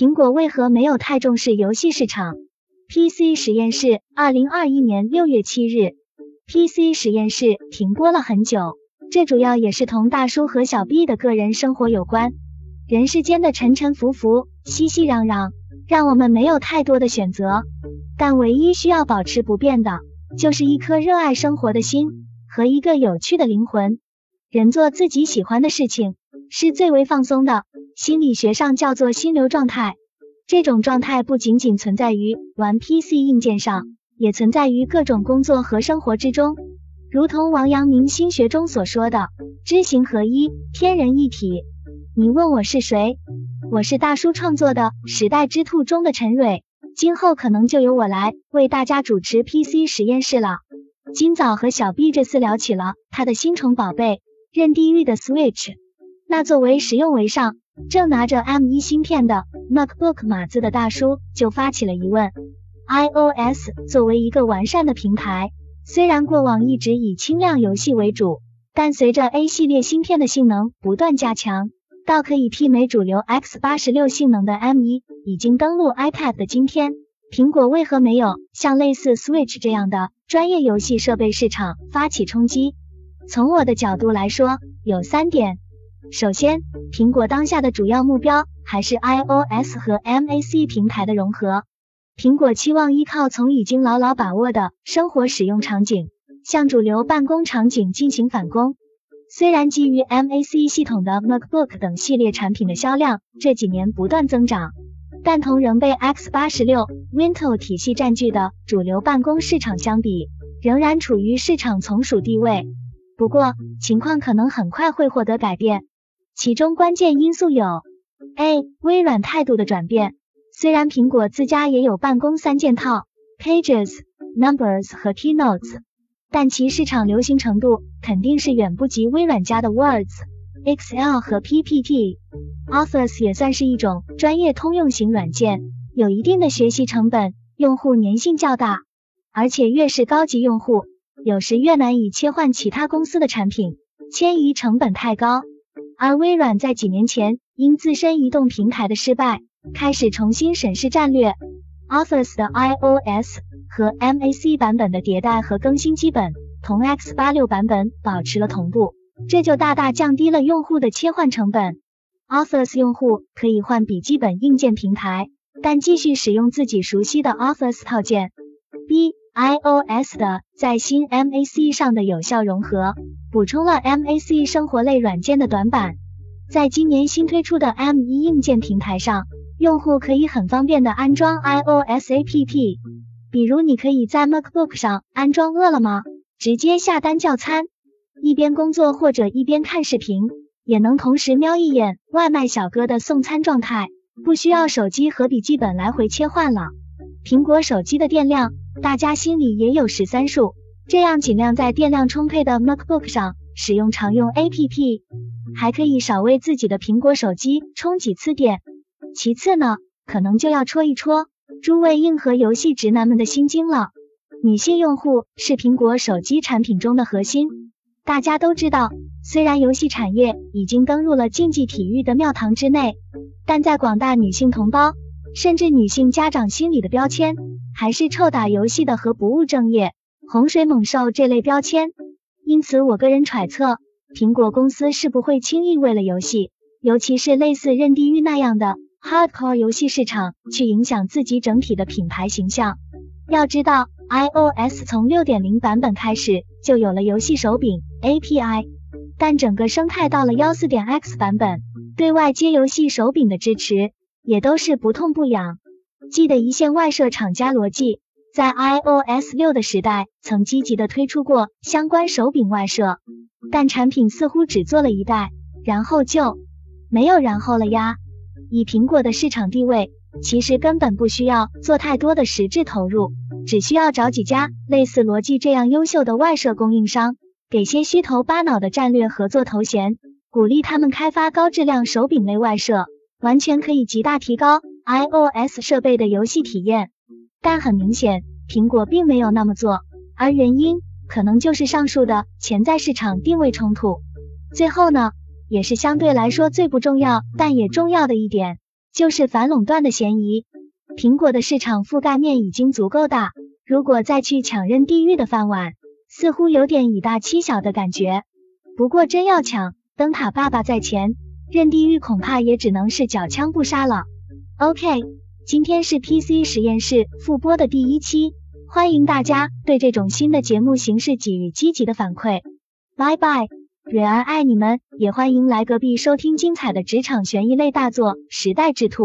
苹果为何没有太重视游戏市场？PC 实验室，二零二一年六月七日，PC 实验室停播了很久，这主要也是同大叔和小 B 的个人生活有关。人世间的沉沉浮浮、熙熙攘攘，让我们没有太多的选择，但唯一需要保持不变的，就是一颗热爱生活的心和一个有趣的灵魂。人做自己喜欢的事情，是最为放松的。心理学上叫做心流状态。这种状态不仅仅存在于玩 PC 硬件上，也存在于各种工作和生活之中。如同王阳明心学中所说的“知行合一，天人一体”。你问我是谁？我是大叔创作的《时代之兔》中的陈蕊，今后可能就由我来为大家主持 PC 实验室了。今早和小 B 这次聊起了他的新宠宝贝。任地狱的 Switch，那作为实用为上，正拿着 M1 芯片的 MacBook 码字的大叔就发起了疑问：iOS 作为一个完善的平台，虽然过往一直以轻量游戏为主，但随着 A 系列芯片的性能不断加强，到可以媲美主流 X86 性能的 M1 已经登陆 iPad 的今天，苹果为何没有像类似 Switch 这样的专业游戏设备市场发起冲击？从我的角度来说，有三点。首先，苹果当下的主要目标还是 iOS 和 Mac 平台的融合。苹果期望依靠从已经牢牢把握的生活使用场景，向主流办公场景进行反攻。虽然基于 Mac 系统的 MacBook 等系列产品的销量这几年不断增长，但同仍被 X86、Windows 体系占据的主流办公市场相比，仍然处于市场从属地位。不过，情况可能很快会获得改变，其中关键因素有：A. 微软态度的转变。虽然苹果自家也有办公三件套 Pages、Numbers 和 Keynotes，但其市场流行程度肯定是远不及微软家的 Words、Excel 和 PPT。Office 也算是一种专业通用型软件，有一定的学习成本，用户粘性较大，而且越是高级用户。有时越难以切换其他公司的产品，迁移成本太高。而微软在几年前因自身移动平台的失败，开始重新审视战略。Office 的 iOS 和 Mac 版本的迭代和更新基本同 X86 版本保持了同步，这就大大降低了用户的切换成本。Office 用户可以换笔记本硬件平台，但继续使用自己熟悉的 Office 套件。iOS 的在新 Mac 上的有效融合，补充了 Mac 生活类软件的短板。在今年新推出的 M1 硬件平台上，用户可以很方便的安装 iOS App，比如你可以在 MacBook 上安装饿了么，直接下单叫餐，一边工作或者一边看视频，也能同时瞄一眼外卖小哥的送餐状态，不需要手机和笔记本来回切换了。苹果手机的电量。大家心里也有十三数，这样尽量在电量充沛的 MacBook 上使用常用 APP，还可以少为自己的苹果手机充几次电。其次呢，可能就要戳一戳诸位硬核游戏直男们的心经了。女性用户是苹果手机产品中的核心，大家都知道，虽然游戏产业已经登入了竞技体育的庙堂之内，但在广大女性同胞甚至女性家长心里的标签。还是臭打游戏的和不务正业、洪水猛兽这类标签，因此我个人揣测，苹果公司是不会轻易为了游戏，尤其是类似任地狱那样的 hardcore 游戏市场，去影响自己整体的品牌形象。要知道，iOS 从六点零版本开始就有了游戏手柄 API，但整个生态到了幺四点 X 版本，对外接游戏手柄的支持也都是不痛不痒。记得一线外设厂家罗技在 iOS 六的时代曾积极的推出过相关手柄外设，但产品似乎只做了一代，然后就没有然后了呀。以苹果的市场地位，其实根本不需要做太多的实质投入，只需要找几家类似罗技这样优秀的外设供应商，给些虚头巴脑的战略合作头衔，鼓励他们开发高质量手柄类外设，完全可以极大提高。iOS 设备的游戏体验，但很明显，苹果并没有那么做，而原因可能就是上述的潜在市场定位冲突。最后呢，也是相对来说最不重要，但也重要的一点，就是反垄断的嫌疑。苹果的市场覆盖面已经足够大，如果再去抢任地狱的饭碗，似乎有点以大欺小的感觉。不过真要抢，灯塔爸爸在前，任地狱恐怕也只能是缴枪不杀了。OK，今天是 PC 实验室复播的第一期，欢迎大家对这种新的节目形式给予积极的反馈。拜拜，蕊儿爱你们，也欢迎来隔壁收听精彩的职场悬疑类大作《时代之兔》。